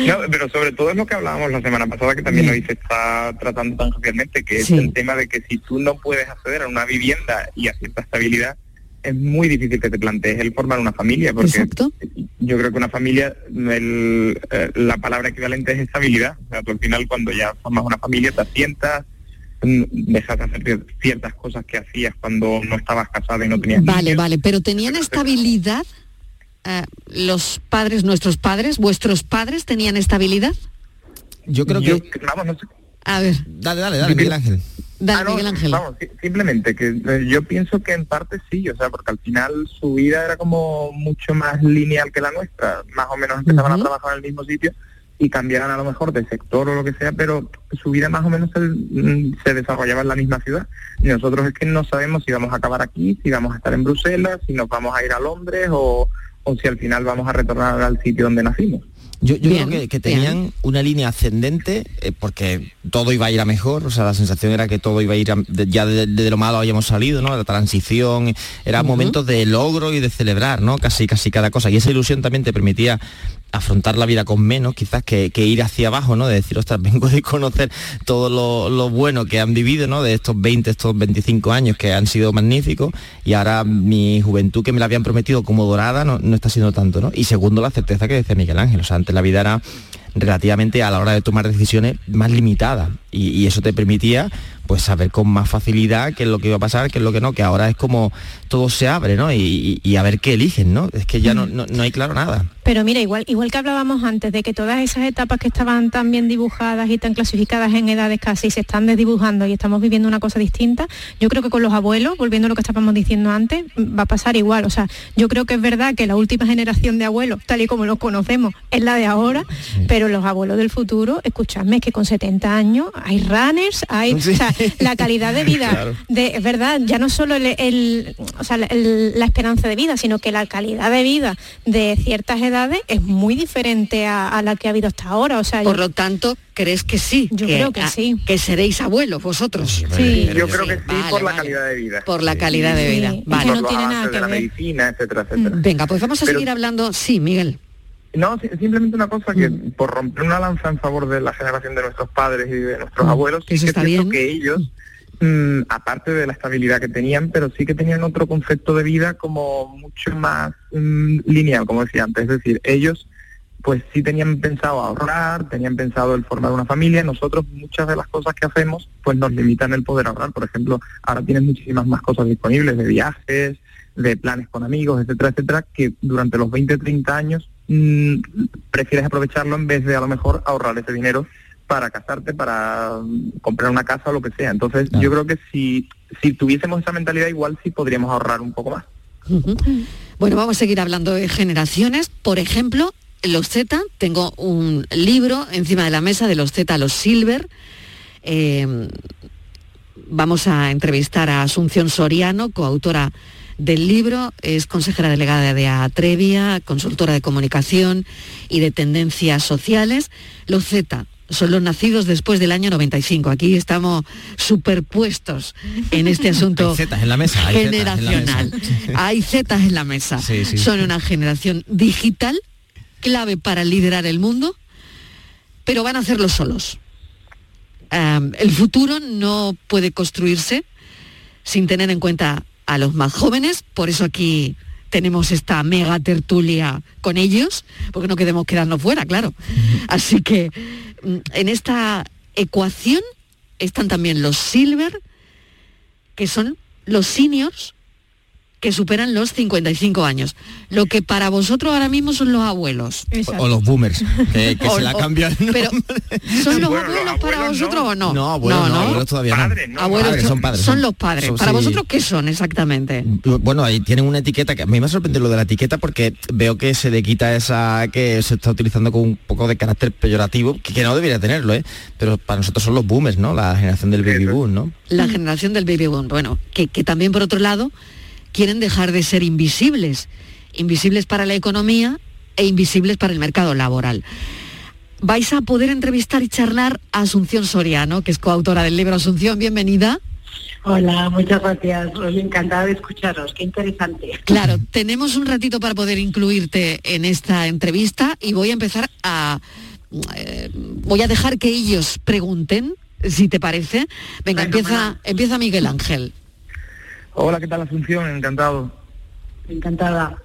No, pero sobre todo es lo que hablábamos la semana pasada, que también hoy se está tratando tangencialmente, que Sí. es el tema de que si tú no puedes acceder a una vivienda y a cierta estabilidad, es muy difícil que te plantees el formar una familia, porque yo creo que una familia, el, eh, la palabra equivalente es estabilidad. O sea, tú al final cuando ya formas una familia te asientas, dejas de hacer ciertas cosas que hacías cuando no estabas casada y no tenías Vale, niños. vale, pero ¿tenían estabilidad eh, los padres, nuestros padres, vuestros padres tenían estabilidad? Yo creo Yo- que... Vamos, no sé. A ver, Dale, dale, dale, Miguel Ángel. dale, Ah, no, Miguel Ángel. Vamos, si- simplemente que eh, yo pienso que en parte sí, o sea, porque al final su vida era como mucho más lineal que la nuestra, más o menos empezaban a trabajar en el mismo sitio y cambiaran a lo mejor de sector o lo que sea, pero su vida más o menos se, mm, se desarrollaba en la misma ciudad. Y nosotros es que no sabemos si vamos a acabar aquí, si vamos a estar en Bruselas, si nos vamos a ir a Londres o, o si al final vamos a retornar al sitio donde nacimos. Yo, yo Bien, creo que, que tenían una línea ascendente eh, porque todo iba a ir a mejor, o sea, la sensación era que todo iba a ir a, de- ya de, de lo malo habíamos salido, ¿no? La transición, era momentos de logro y de celebrar, ¿no? Casi, casi cada cosa. Y esa ilusión también te permitía afrontar la vida con menos, quizás que, que ir hacia abajo, ¿no? De decir, ostras, vengo de conocer todo lo, lo bueno que han vivido, ¿no? De estos 20, estos 25 años que han sido magníficos y ahora mi juventud que me la habían prometido como dorada no, no está siendo tanto, ¿no? Y segundo, la certeza que decía Miguel Ángel, o sea, antes la vida era relativamente a la hora de tomar decisiones más limitada y, y eso te permitía pues saber con más facilidad qué es lo que iba a pasar, qué es lo que no, que ahora es como todo se abre, ¿no? Y, a ver qué eligen, ¿no? Es que ya no, no, no hay claro nada. Pero mira, igual, igual que hablábamos antes de que todas esas etapas que estaban tan bien dibujadas y tan clasificadas en edades casi se están desdibujando y estamos viviendo una cosa distinta, yo creo que con los abuelos, volviendo a lo que estábamos diciendo antes, va a pasar igual. O sea, yo creo que es verdad que la última generación de abuelos, tal y como los conocemos, es la de ahora, pero los abuelos del futuro, escuchadme, es que con 70 años hay runners, hay o sea, la calidad de vida, Claro. de es verdad, ya no solo el, el- o sea, el- la esperanza de vida, sino que la calidad de vida de ciertas edades es muy diferente a, a la que ha habido hasta ahora. O sea, Por yo- lo tanto, ¿crees que sí? Yo creo que sí. Que seréis abuelos vosotros. Sí. Yo creo que sí vale, por la calidad de vida. Por la calidad de vida. Vale. por los avances de la medicina, etcétera, etcétera. Venga, pues vamos a Pero- seguir hablando. Sí, Miguel. No, si- simplemente una cosa que por romper una lanza en favor de la generación de nuestros padres y de nuestros Mm, abuelos, sí que es que ellos, mm, aparte de la estabilidad que tenían, pero sí que tenían otro concepto de vida como mucho más mm, lineal, como decía antes. Es decir, ellos pues sí tenían pensado ahorrar, tenían pensado el formar una familia. Nosotros muchas de las cosas que hacemos pues nos limitan el poder ahorrar. Por ejemplo, ahora tienes muchísimas más cosas disponibles de viajes, de planes con amigos, etcétera, etcétera, que durante los 20, 30 años mm, prefieres aprovecharlo en vez de a lo mejor ahorrar ese dinero para casarte, para mm, comprar una casa o lo que sea. Entonces yo creo que si, si tuviésemos esa mentalidad igual sí podríamos ahorrar un poco más. Bueno, vamos a seguir hablando de generaciones. Por ejemplo, los Z, tengo un libro encima de la mesa de los Z, los Silver. Eh, vamos a entrevistar a Asunción Soriano, coautora del libro, es consejera delegada de Atrevia, consultora de comunicación y de tendencias sociales. Los Z son los nacidos después del año 95. Aquí estamos superpuestos en este asunto Hay zetas en la mesa, hay zetas en la generacional. mesa. Hay zetas en la mesa. Sí, sí. Son una generación digital, clave para liderar el mundo, pero van a hacerlo solos. El futuro no puede construirse sin tener en cuenta a los más jóvenes, por eso aquí tenemos esta mega tertulia con ellos, porque no queremos quedarnos fuera, claro. Así que mm, en esta ecuación están también los silver, que son los seniors que superan los 55 años. Lo que para vosotros ahora mismo son los abuelos. O, o los boomers, que, que O- se la cambian. Pero, ¿son los abuelos para vosotros o no? No, abuelos no, abuelos todavía no. Abuelos Padres, son padres. Son los padres. Son- ¿Para sí. vosotros qué son exactamente? Bueno, ahí tienen una etiqueta que a mí me ha sorprendido lo de la etiqueta porque veo que se le quita esa que se está utilizando con un poco de carácter peyorativo, que, que no debería tenerlo, ¿eh? Pero para nosotros son los boomers, ¿no? La generación del baby boom, ¿no? La generación del baby boom. Bueno, que, que también por otro lado quieren dejar de ser invisibles. Invisibles para la economía e invisibles para el mercado laboral. Vais a poder entrevistar y charlar a Asunción Soriano, que es coautora del libro Asunción, bienvenida. Hola, muchas gracias. Os encantada de escucharos. Qué interesante. Claro, tenemos un ratito para poder incluirte en esta entrevista y voy a empezar a... eh, voy a dejar que ellos pregunten, si te parece. Venga, empieza, empieza Miguel Ángel. Hola, ¿qué tal Asunción? Encantado. Encantada.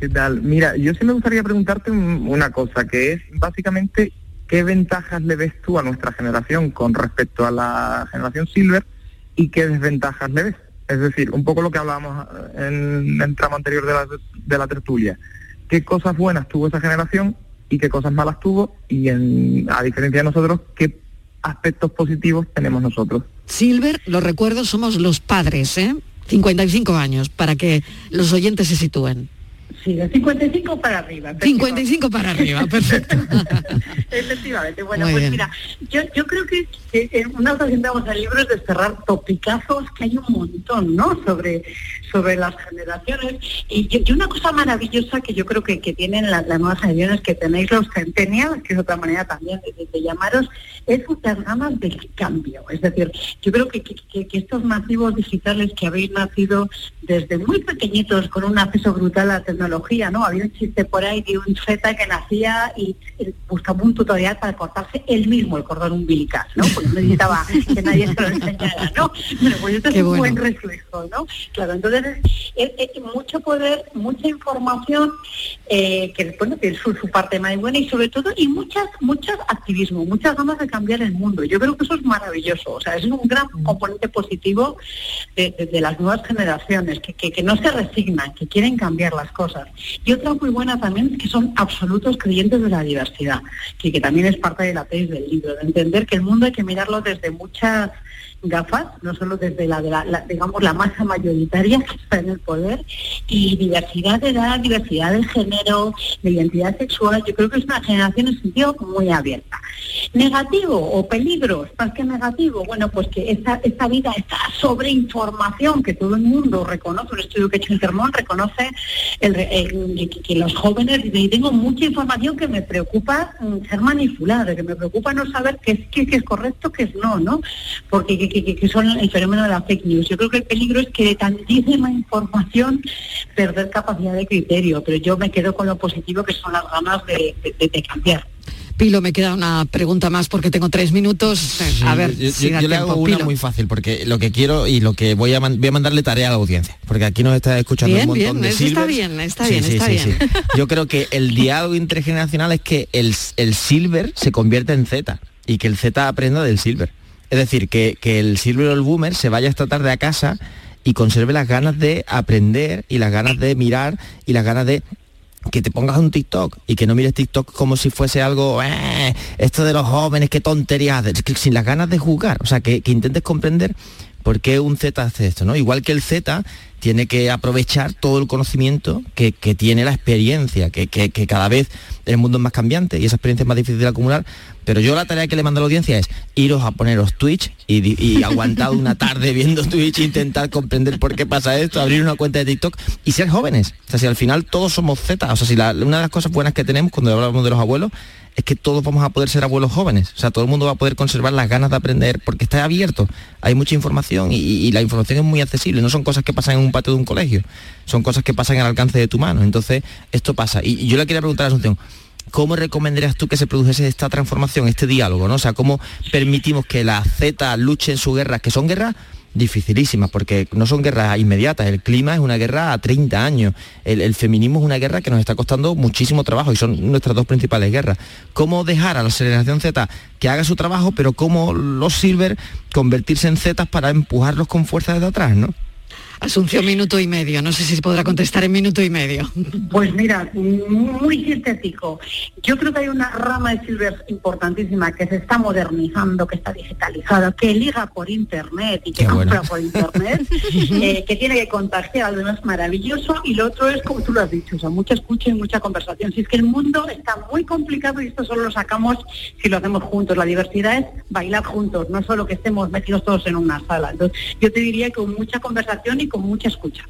¿Qué tal? Mira, yo sí me gustaría preguntarte un- una cosa, que es básicamente qué ventajas le ves tú a nuestra generación con respecto a la generación Silver y qué desventajas le ves. Es decir, un poco lo que hablábamos en el tramo anterior de la, de la tertulia. ¿Qué cosas buenas tuvo esa generación y qué cosas malas tuvo? Y en, a diferencia de nosotros, ¿qué aspectos positivos tenemos nosotros? Silver, lo recuerdo, somos los padres, ¿eh? 55 años, para que los oyentes se sitúen. Sí, de 55 para arriba. 55 para arriba, perfecto. Efectivamente. Bueno, Muy pues bien. mira, yo, yo creo que, que en una ocasión vamos al libro es de cerrar topicazos que hay un montón, ¿no? Sobre, sobre las generaciones. Y, y- una cosa maravillosa que yo creo que, que tienen las, las nuevas generaciones que tenéis los centennials, que es otra manera también de, de llamaros, es muchas ganas del cambio. Es decir, yo creo que, que- que- estos nativos digitales que habéis nacido desde muy pequeñitos con un acceso brutal a tecnología, ¿no? Había un chiste por ahí de un Z que nacía y eh, buscaba un tutorial para cortarse él mismo el cordón umbilical, ¿no? Pues no necesitaba que nadie se lo enseñara, ¿no? Bueno, pues esto Qué es un bueno. buen reflejo, ¿no? Claro, entonces es, es- es mucho poder, mucha información eh, que bueno, tiene su, su parte más buena y sobre todo y muchas, muchas activismo, muchas ganas de cambiar el mundo. Yo creo que eso es maravilloso, o sea, es un gran componente positivo de, de- de las nuevas generaciones, que, que- que no se resignan, que quieren cambiar las cosas. Y otra muy buena también es que son absolutos creyentes de la diversidad, que, que también es parte de la tesis del libro, de entender que el mundo hay que mirarlo desde muchas gafas, no solo desde la, de la, la- digamos la masa mayoritaria que está en el poder y diversidad de edad, diversidad de género, de identidad sexual, yo creo que es una generación en sentido muy abierta. Negativo o peligros, más que negativo, bueno, pues que esta, esta vida, esta sobreinformación que todo el mundo reconoce, un estudio que ha hecho Intermón reconoce que, los jóvenes dicen, "Y tengo mucha información que me preocupa mm, ser manipulada, que me preocupa no saber qué es, qué, qué es correcto, qué es no, ¿no? Porque que, que- que- que son el fenómeno de la fake news. Yo creo que el peligro es que de tantísima información perder capacidad de criterio, pero yo me quedo con lo positivo que son las ganas de, de- de- de cambiar. Pilo, me queda una pregunta más porque tengo tres minutos. a ver, yo, si yo- le tiempo. hago una Pilo. muy fácil porque lo que quiero y lo que voy a, man- voy a mandarle tarea a la audiencia porque aquí nos está escuchando Bien, un montón bien, de eso está bien, está Sí, bien, sí, está sí, bien. sí. Yo creo que el diálogo intergeneracional es que el, el silver se convierte en Z y que el Z aprenda del silver. Es decir, que, que el silver o el boomer se vaya esta tarde a casa y conserve las ganas de aprender y las ganas de mirar y las ganas de que te pongas un TikTok y que no mires TikTok como si fuese algo, "Eh, esto de los jóvenes, qué tonterías, sin las ganas de jugar, o sea, que, que intentes comprender por qué un Z hace esto, ¿no? Igual que el Z tiene que aprovechar todo el conocimiento que, tiene la experiencia, que, cada vez el mundo es más cambiante y esa experiencia es más difícil de acumular, pero yo la tarea que le mando a la audiencia es iros a poneros Twitch y, y una tarde viendo Twitch, intentar comprender por qué pasa esto, abrir una cuenta de TikTok y ser jóvenes. O sea, si al final todos somos Z, o sea, si la- una de las cosas buenas que tenemos cuando hablamos de los abuelos es que todos vamos a poder ser abuelos jóvenes. O sea, todo el mundo va a poder conservar las ganas de aprender porque está abierto. Hay mucha información y, la información es muy accesible. No son cosas que pasan en un patio de un colegio. Son cosas que pasan al alcance de tu mano. Entonces, esto pasa. Y, yo le quería preguntar a Asunción, ¿cómo recomendarías tú que se produjese esta transformación, este diálogo? ¿no? O sea, ¿cómo permitimos que la Z luche en sus guerras, que son guerras dificilísimas, porque no son guerras inmediatas, el clima es una guerra a 30 años, el, feminismo es una guerra que nos está costando muchísimo trabajo y son nuestras dos principales guerras. ¿Cómo dejar a la generación Z que haga su trabajo, pero cómo los Silver convertirse en Zetas para empujarlos con fuerza desde atrás, ¿no? Asunción, minuto y medio. No sé si se podrá contestar en minuto y medio. Pues mira, muy sintético. Yo creo que hay una rama de Silver importantísima que se está modernizando, que está digitalizada, que liga por internet y que compra por internet, eh, que tiene que contagiar, algo más maravilloso. Y lo otro es, como tú lo has dicho, o sea, mucha escucha y mucha conversación. Si es que el mundo está muy complicado y esto solo lo sacamos si lo hacemos juntos. La diversidad es bailar juntos, no solo que estemos metidos todos en una sala. Entonces, yo te diría que con mucha conversación con mucha escucha.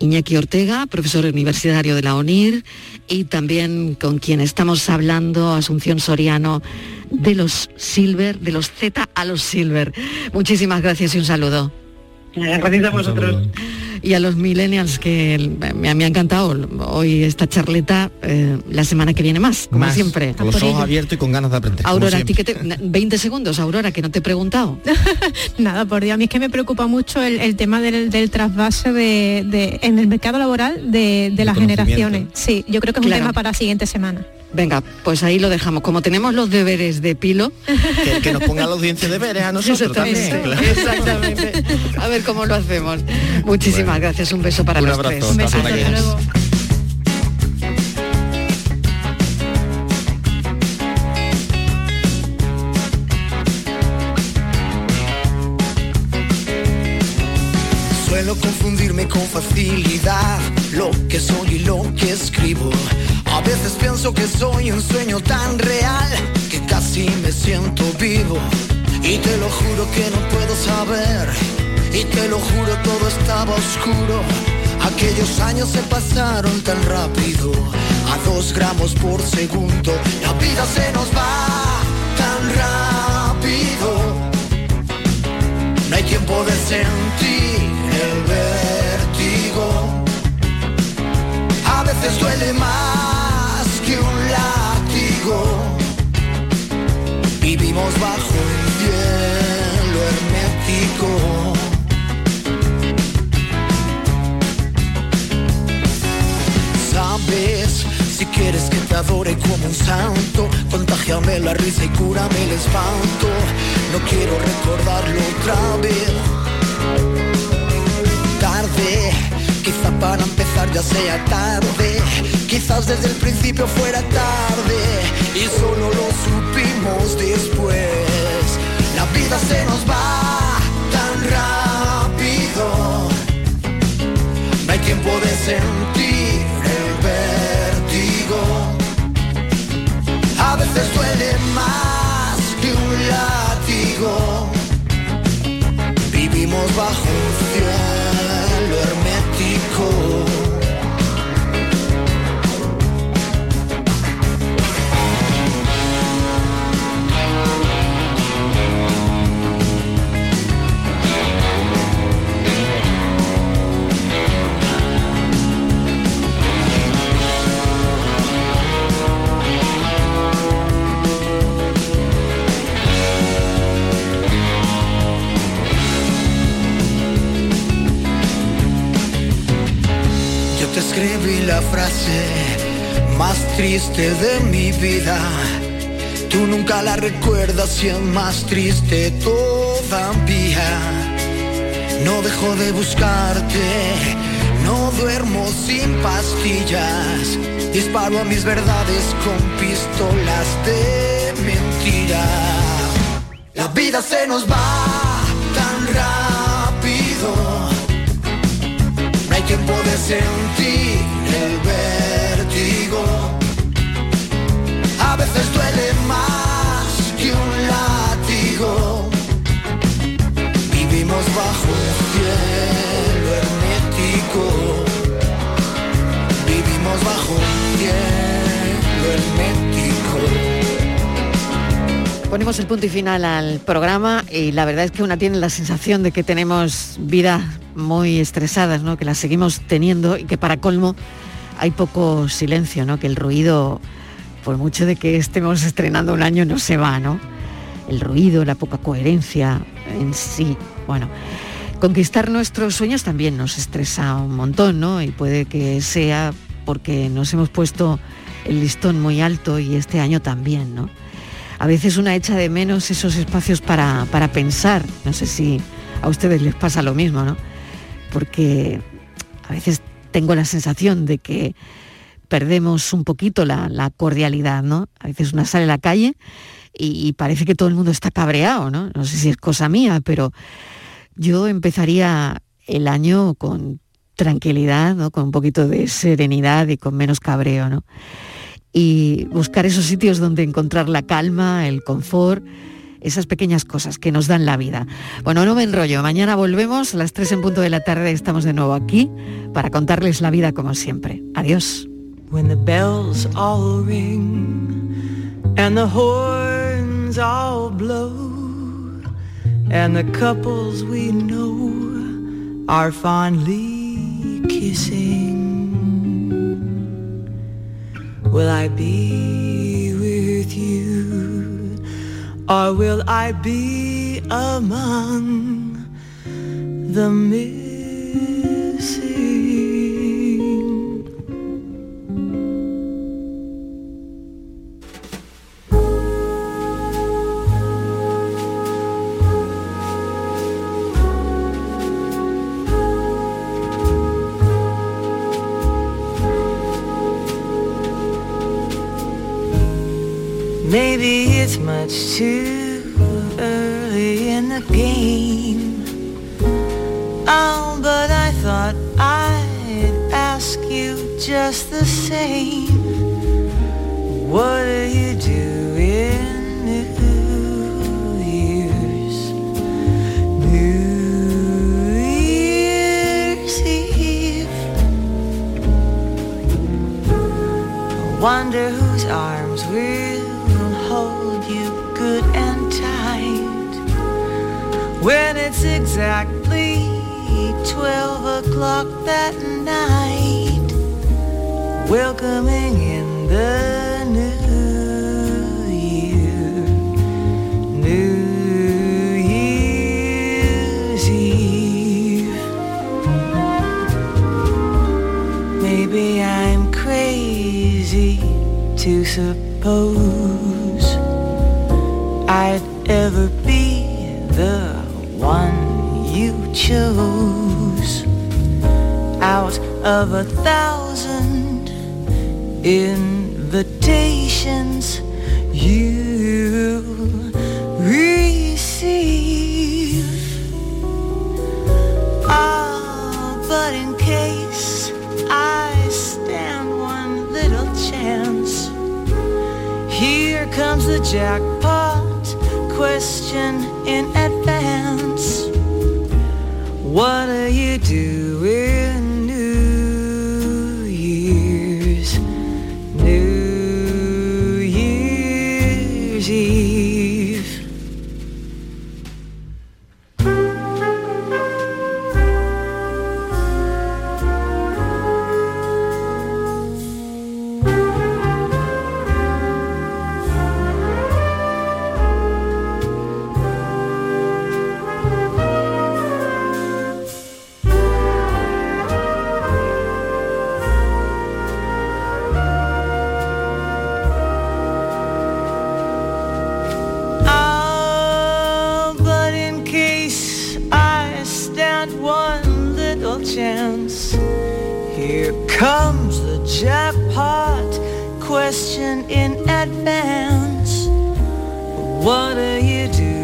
Iñaki Ortega, profesor universitario de la ONIR, y también con quien estamos hablando, Asunción Soriano, de los Silver, de los Z a los Silver. Muchísimas gracias y un saludo. Gracias a vosotros y a los millennials que me, ha encantado hoy esta charleta, eh, la semana que viene más, como siempre. Con los ojos abiertos y con ganas de aprender. Aurora, a ti que te, 20 segundos, Aurora, que no te he preguntado. Nada, por Dios, a mí es que me preocupa mucho el, tema del, trasvase de, en el mercado laboral de, las generaciones. Sí, yo creo que es un tema para la siguiente semana. Venga, pues ahí lo dejamos. Como tenemos los deberes de pilo... Que, nos ponga la audiencia deberes a nosotros también. Exactamente. A ver cómo lo hacemos. Muchísimas gracias. Un beso para los tres. Un beso. Hasta luego. Suelo confundirme con facilidad lo que soy y lo que escribo. A veces pienso que soy un sueño tan real que casi me siento vivo. Y te lo juro que no puedo saber. Y te lo juro todo estaba oscuro. Aquellos años se pasaron tan rápido, a dos gramos por segundo. La vida se nos va tan rápido. No hay tiempo de sentir el vértigo. A veces duele más Bajo el cielo hermético. Sabes, si quieres que te adore como un santo, contagiame la risa y cúrame el espanto. No quiero recordarlo otra vez. Tarde, quizá para empezar ya sea tarde Quizás desde el principio fuera tarde y solo lo supimos después. La vida se nos va tan rápido. No hay tiempo de sentir el vértigo. A veces duele más que un látigo. Vivimos bajo un cielo hermético. Escribí la frase más triste de mi vida. Tú nunca la recuerdas y es más triste todavía. No dejo de buscarte, no duermo sin pastillas. Disparo a mis verdades con pistolas de mentira. La vida se nos va tan rápido. No hay tiempo de Ponemos el punto y final al programa y la verdad es que una tiene la sensación de que tenemos vidas muy estresadas, ¿no? que las seguimos teniendo y que para colmo hay poco silencio, ¿no? Que el ruido, por mucho de que estemos estrenando un año, no se va, ¿no? El ruido, la poca coherencia en sí. Bueno, conquistar nuestros sueños también nos estresa un montón, ¿no? Y puede que sea porque nos hemos puesto el listón muy alto y este año también, ¿no? A veces una echa de menos esos espacios para, para pensar. No sé si a ustedes les pasa lo mismo, ¿no? porque a veces tengo la sensación de que perdemos un poquito la, cordialidad, ¿no? A veces una sale a la calle y, parece que todo el mundo está cabreado, ¿no? No sé si es cosa mía, pero yo empezaría el año con tranquilidad, ¿no? Con un poquito de serenidad y con menos cabreo, ¿no? Y buscar esos sitios donde encontrar la calma, el confort, esas pequeñas cosas que nos dan la vida. Bueno, no me enrollo, mañana volvemos a las 3 en punto de la tarde, estamos de nuevo aquí para contarles la vida como siempre. Adiós. Will I be with you or will I be among the missing? Maybe it's much too early in the game. Oh, but I thought I'd ask you just the same. What are you doing New Year's? New Year's Eve. I wonder whose arms we're when it's exactly 12 o'clock that night welcoming in the new year. New year's eve. Maybe i'm crazy to suppose of a thousand invitations you receive. Ah, but in case I stand one little chance, here comes the jackpot question in advance. What one little chance, here comes the jackpot question in advance. What are you doing